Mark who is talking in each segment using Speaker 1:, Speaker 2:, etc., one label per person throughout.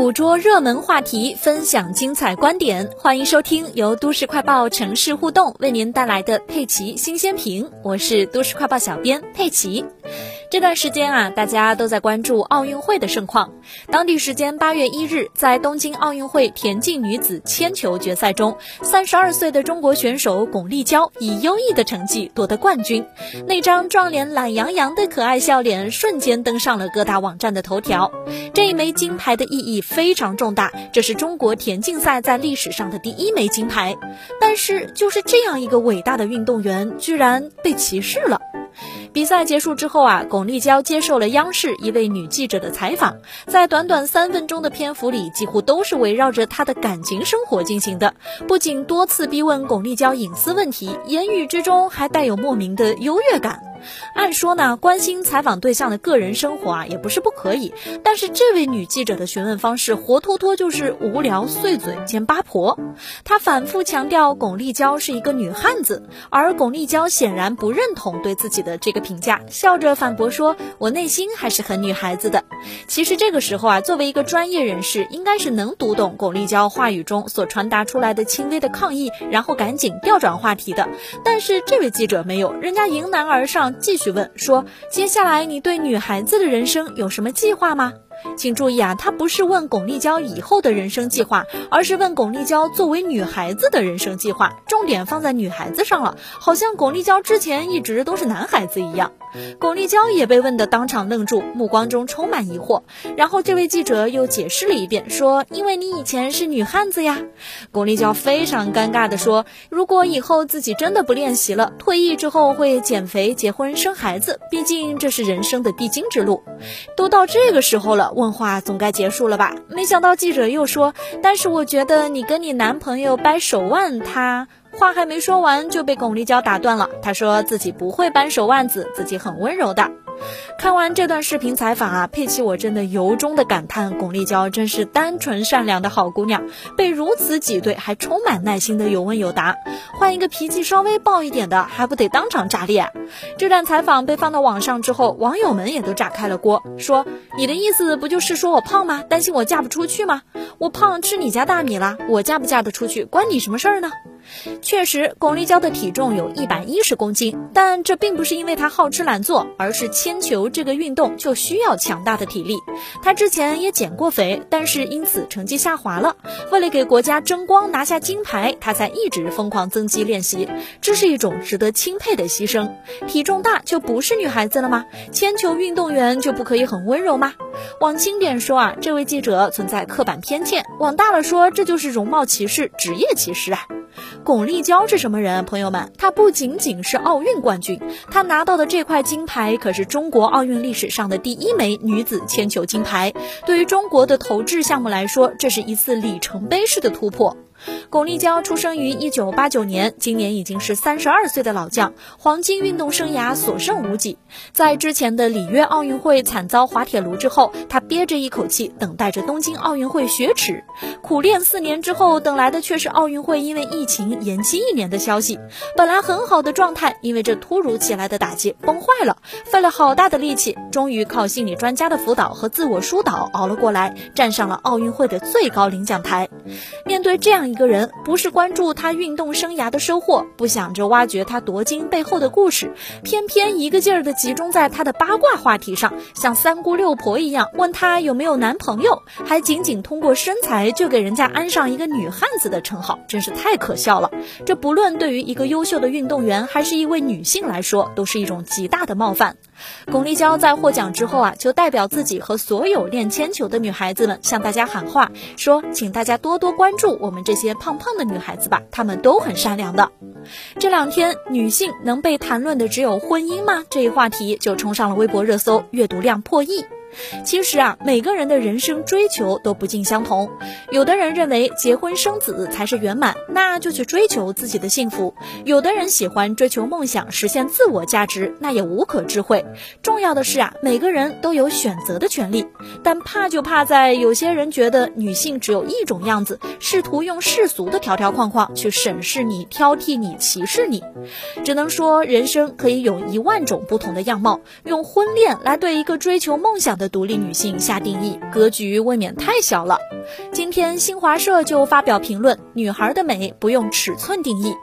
Speaker 1: 捕捉热门话题，分享精彩观点，欢迎收听由都市快报城市互动为您带来的佩奇新鲜评。我是都市快报小编佩奇。这段时间啊，大家都在关注奥运会的盛况。当地时间八月一日，在东京奥运会田径女子铅球决赛中，三十二岁的中国选手巩立姣以优异的成绩夺得冠军。那张壮脸懒洋洋的可爱笑脸，瞬间登上了各大网站的头条。这一枚金牌的意义非常重大，这是中国田径赛在历史上的第一枚金牌。但是，就是这样一个伟大的运动员，居然被歧视了。比赛结束之后啊，巩立姣接受了央视一位女记者的采访，在短短三分钟的篇幅里，几乎都是围绕着她的感情生活进行的，不仅多次逼问巩立姣隐私问题，言语之中还带有莫名的优越感。按说呢，关心采访对象的个人生活啊，也不是不可以。但是这位女记者的询问方式，活脱脱就是无聊、碎嘴兼八婆。她反复强调巩立姣是一个女汉子，而巩立姣显然不认同对自己的这个评价，笑着反驳说：“我内心还是很女孩子的。”其实这个时候啊，作为一个专业人士，应该是能读懂巩立姣话语中所传达出来的轻微的抗议，然后赶紧调转话题的。但是这位记者没有，人家迎难而上。继续问说：“接下来你对女孩子的人生有什么计划吗？”请注意啊，他不是问巩立姣以后的人生计划，而是问巩立姣作为女孩子的人生计划，重点放在女孩子上了，好像巩立姣之前一直都是男孩子一样。巩立姣也被问得当场愣住，目光中充满疑惑。然后这位记者又解释了一遍，说：“因为你以前是女汉子呀。”巩立姣非常尴尬地说：“如果以后自己真的不练习了，退役之后会减肥、结婚、生孩子，毕竟这是人生的必经之路。”都到这个时候了，问话总该结束了吧？没想到记者又说：“但是我觉得你跟你男朋友掰手腕，他……”话还没说完就被巩立姣打断了。他说自己不会掰手腕子，自己很温柔的。看完这段视频采访啊，佩奇我真的由衷的感叹，巩立姣真是单纯善良的好姑娘，被如此挤兑还充满耐心的有问有答。换一个脾气稍微暴一点的，还不得当场炸裂？这段采访被放到网上之后，网友们也都炸开了锅，说你的意思不就是说我胖吗？担心我嫁不出去吗？我胖吃你家大米了，我嫁不嫁得出去关你什么事儿呢？确实，巩立姣的体重有一百一十公斤，但这并不是因为她好吃懒做，而是铅球这个运动就需要强大的体力。她之前也减过肥，但是因此成绩下滑了。为了给国家争光拿下金牌，她才一直疯狂增肌练习。这是一种值得钦佩的牺牲。体重大就不是女孩子了吗？铅球运动员就不可以很温柔吗？往轻点说啊，这位记者存在刻板偏见；往大了说，这就是容貌歧视、职业歧视啊。巩立姣是什么人？朋友们，她不仅仅是奥运冠军，她拿到的这块金牌可是中国奥运历史上的第一枚女子铅球金牌。对于中国的投掷项目来说，这是一次里程碑式的突破。巩立姣出生于一九八九年，今年已经是三十二岁的老将，黄金运动生涯所剩无几。在之前的里约奥运会惨遭滑铁卢之后，他憋着一口气，等待着东京奥运会雪耻。苦练四年之后，等来的却是奥运会因为疫情延期一年的消息。本来很好的状态，因为这突如其来的打击崩坏了。费了好大的力气，终于靠心理专家的辅导和自我疏导熬了过来，站上了奥运会的最高领奖台。面对这样。一个人不是关注他运动生涯的收获，不想着挖掘他夺金背后的故事，偏偏一个劲儿的集中在他的八卦话题上，像三姑六婆一样问他有没有男朋友，还仅仅通过身材就给人家安上一个女汉子的称号，真是太可笑了。这不论对于一个优秀的运动员，还是一位女性来说，都是一种极大的冒犯。巩立姣在获奖之后啊，就代表自己和所有练铅球的女孩子们向大家喊话，说请大家多多关注我们这些胖胖的女孩子吧，她们都很善良的。这两天，女性能被谈论的只有婚姻吗？这一话题就冲上了微博热搜，阅读量破亿。其实啊，每个人的人生追求都不尽相同。有的人认为结婚生子才是圆满，那就去追求自己的幸福；有的人喜欢追求梦想，实现自我价值，那也无可智慧。重要的是啊，每个人都有选择的权利。但怕就怕在有些人觉得女性只有一种样子，试图用世俗的条条框框去审视你、挑剔你、歧视你。只能说，人生可以有一万种不同的样貌。用婚恋来对一个追求梦想。的独立女性下定义，格局未免太小了。今天新华社就发表评论：女孩的美不用尺寸定义。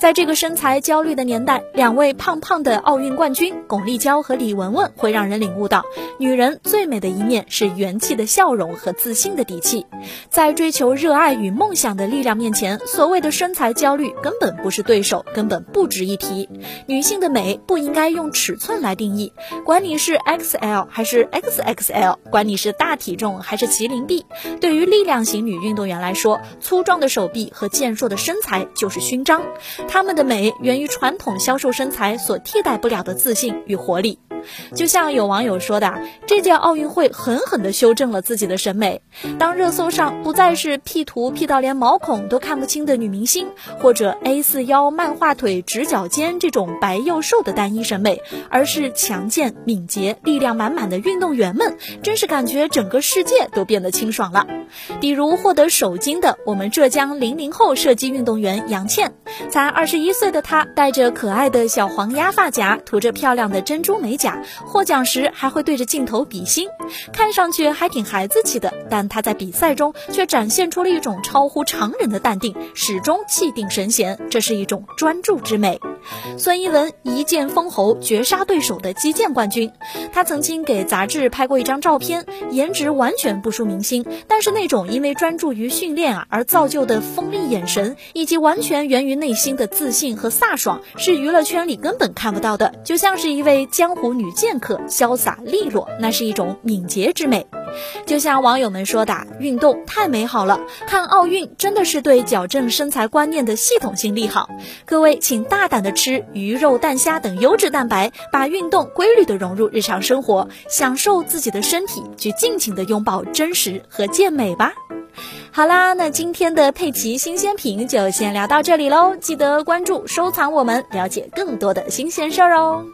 Speaker 1: 在这个身材焦虑的年代，两位胖胖的奥运冠军巩立姣和李雯雯会让人领悟到，女人最美的一面是元气的笑容和自信的底气。在追求热爱与梦想的力量面前，所谓的身材焦虑根本不是对手，根本不值一提。女性的美不应该用尺寸来定义，管你是 XL 还是 XXL，管你是大体重还是麒麟臂，对于力量型女运动员来说，粗壮的手臂和健硕的身材就是勋章。她们的美源于传统销售身材所替代不了的自信与活力。就像有网友说的，这届奥运会狠狠地修正了自己的审美。当热搜上不再是 P 图 P 到连毛孔都看不清的女明星，或者 A 四腰、漫画腿、直角肩这种白又瘦的单一审美，而是强健、敏捷、力量满满的运动员们，真是感觉整个世界都变得清爽了。比如获得首金的我们浙江零零后射击运动员杨倩，才二十一岁的她，带着可爱的小黄鸭发夹，涂着漂亮的珍珠美甲。获奖时还会对着镜头比心，看上去还挺孩子气的，但他在比赛中却展现出了一种超乎常人的淡定，始终气定神闲，这是一种专注之美。孙一文一剑封喉，绝杀对手的击剑冠军。他曾经给杂志拍过一张照片，颜值完全不输明星，但是那种因为专注于训练啊而造就的锋利眼神，以及完全源于内心的自信和飒爽，是娱乐圈里根本看不到的。就像是一位江湖女剑客，潇洒利落，那是一种敏捷之美。就像网友们说的，运动太美好了，看奥运真的是对矫正身材观念的系统性利好。各位请大胆的吃鱼肉、蛋虾等优质蛋白，把运动规律的融入日常生活，享受自己的身体，去尽情的拥抱真实和健美吧。好啦，那今天的佩奇新鲜品就先聊到这里喽，记得关注、收藏我们，了解更多的新鲜事儿哦。